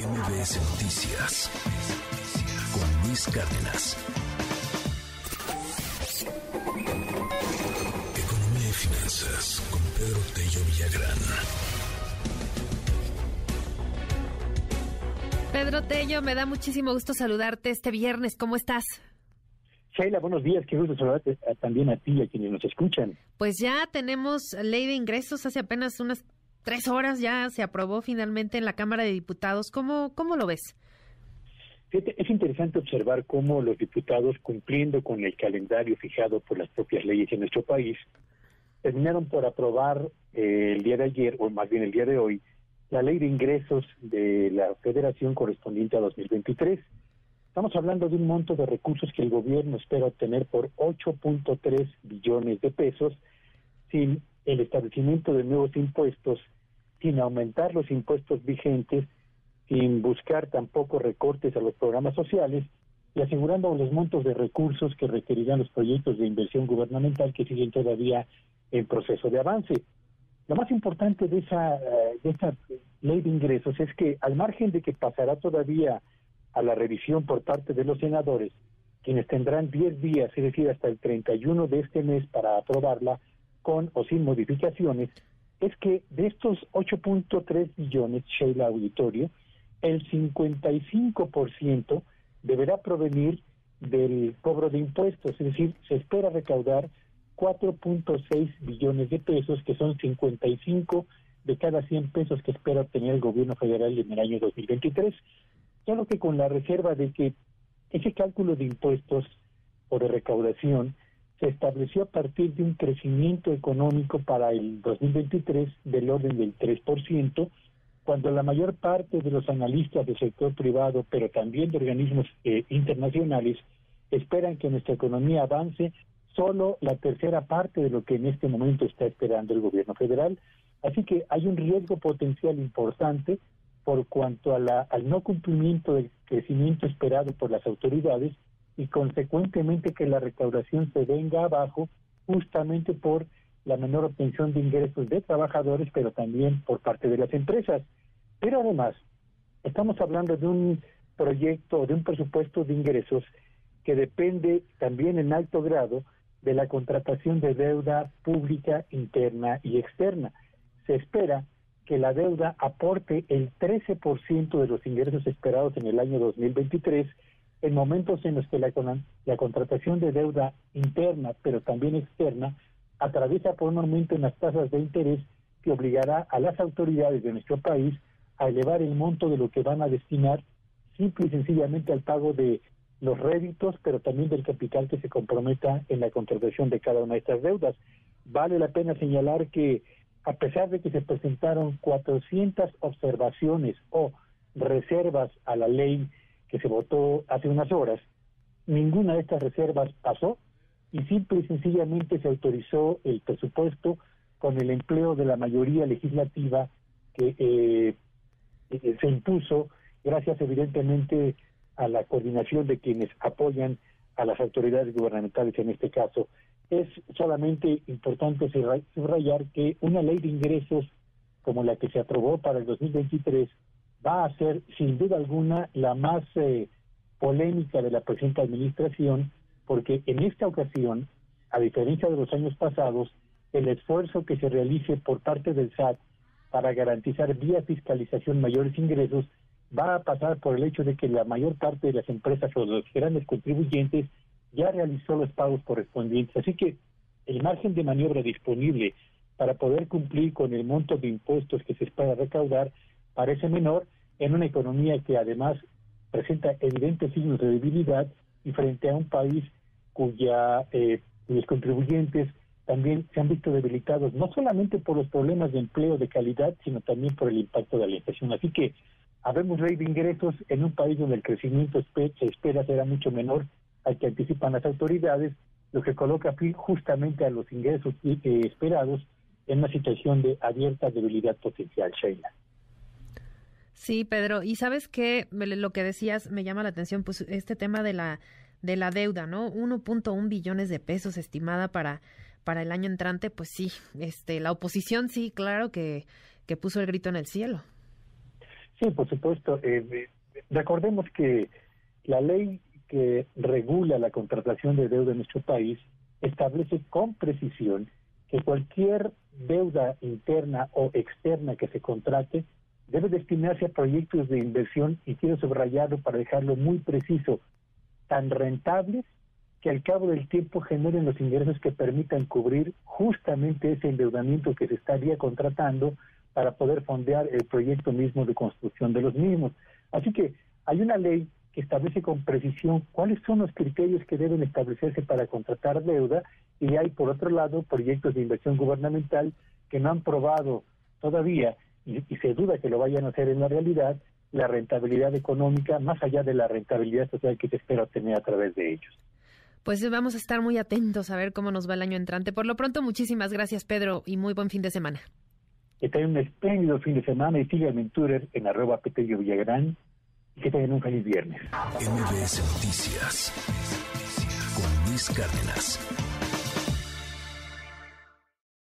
MBS Noticias con Luis Cárdenas. Economía y finanzas con Pedro Tello Villagrán. Pedro Tello, me da muchísimo gusto saludarte este viernes. ¿Cómo estás? Sheila, buenos días. Qué gusto saludarte también a ti y a quienes nos escuchan. Pues ya tenemos ley de ingresos. Hace apenas unas tres horas ya se aprobó finalmente en la Cámara de Diputados. ¿Cómo, cómo lo ves? Es interesante observar cómo los diputados, cumpliendo con el calendario fijado por las propias leyes en nuestro país, terminaron por aprobar eh, el día de ayer, o más bien el día de hoy, la ley de ingresos de la Federación correspondiente a 2023. Estamos hablando de un monto de recursos que el gobierno espera obtener por 8.3 billones de pesos sin el establecimiento de nuevos impuestos, sin aumentar los impuestos vigentes, sin buscar tampoco recortes a los programas sociales y asegurando los montos de recursos que requerirán los proyectos de inversión gubernamental que siguen todavía en proceso de avance. Lo más importante de esa, de esta ley de ingresos es que al margen de que pasará todavía a la revisión por parte de los senadores, quienes tendrán 10 días, es decir, hasta el 31 de este mes para aprobarla, con o sin modificaciones, es que de estos 8.3 billones, Sheila Auditorio, el 55% deberá provenir del cobro de impuestos, es decir, se espera recaudar 4.6 billones de pesos, que son 55 de cada 100 pesos que espera obtener el gobierno federal en el año 2023, solo que con la reserva de que ese cálculo de impuestos o de recaudación se estableció a partir de un crecimiento económico para el 2023 del orden del 3%, cuando la mayor parte de los analistas del sector privado, pero también de organismos eh, internacionales, esperan que nuestra economía avance solo la tercera parte de lo que en este momento está esperando el gobierno federal. Así que hay un riesgo potencial importante por cuanto a la, al no cumplimiento del crecimiento esperado por las autoridades y consecuentemente que la recaudación se venga abajo justamente por la menor obtención de ingresos de trabajadores, pero también por parte de las empresas. Pero además, estamos hablando de un proyecto, de un presupuesto de ingresos que depende también en alto grado de la contratación de deuda pública interna y externa. Se espera que la deuda aporte el 13% de los ingresos esperados en el año 2023 en momentos en los que la, contratación de deuda interna, pero también externa, atraviesa por un aumento en las tasas de interés que obligará a las autoridades de nuestro país a elevar el monto de lo que van a destinar simple y sencillamente al pago de los réditos, pero también del capital que se comprometa en la contratación de cada una de estas deudas. Vale la pena señalar que a pesar de que se presentaron 400 observaciones o reservas a la ley que se votó hace unas horas, ninguna de estas reservas pasó y simple y sencillamente se autorizó el presupuesto con el empleo de la mayoría legislativa que eh, eh se impuso gracias evidentemente a la coordinación de quienes apoyan a las autoridades gubernamentales en este caso. Es solamente importante subrayar que una ley de ingresos como la que se aprobó para el 2023 va a ser sin duda alguna la más eh, polémica de la presente administración porque en esta ocasión, a diferencia de los años pasados, el esfuerzo que se realice por parte del SAT para garantizar vía fiscalización mayores ingresos va a pasar por el hecho de que la mayor parte de las empresas o los grandes contribuyentes ya realizó los pagos correspondientes. Así que el margen de maniobra disponible para poder cumplir con el monto de impuestos que se espera recaudar parece menor en una economía que además presenta evidentes signos de debilidad y frente a un país cuya eh, cuyos contribuyentes también se han visto debilitados no solamente por los problemas de empleo de calidad, sino también por el impacto de la inflación. Así que habemos ley de ingresos en un país donde el crecimiento se espera será mucho menor al que anticipan las autoridades, lo que coloca justamente a los ingresos eh, esperados en una situación de abierta debilidad potencial, Sheila. Sí, Pedro, y sabes qué, lo que decías me llama la atención, pues este tema de la de la deuda, ¿no? 1.1 billones de pesos estimada para para el año entrante, pues sí, este la oposición sí, claro que que puso el grito en el cielo. Sí, por supuesto. Eh, recordemos que la ley que regula la contratación de deuda en nuestro país establece con precisión que cualquier deuda interna o externa que se contrate debe destinarse a proyectos de inversión y quiero subrayarlo para dejarlo muy preciso, tan rentables que al cabo del tiempo generen los ingresos que permitan cubrir justamente ese endeudamiento que se estaría contratando para poder fondear el proyecto mismo de construcción de los mismos. Así que hay una ley que establece con precisión cuáles son los criterios que deben establecerse para contratar deuda y hay por otro lado proyectos de inversión gubernamental que no han probado todavía y, se duda que lo vayan a hacer en la realidad la rentabilidad económica más allá de la rentabilidad social que se espera obtener a través de ellos. Pues vamos a estar muy atentos a ver cómo nos va el año entrante. Por lo pronto, muchísimas gracias, Pedro, y muy buen fin de semana. Que tengan un espléndido fin de semana y síganme en Twitter en arroba Petello Villagrán y que tengan un feliz viernes. MBS Noticias con Luis Cárdenas.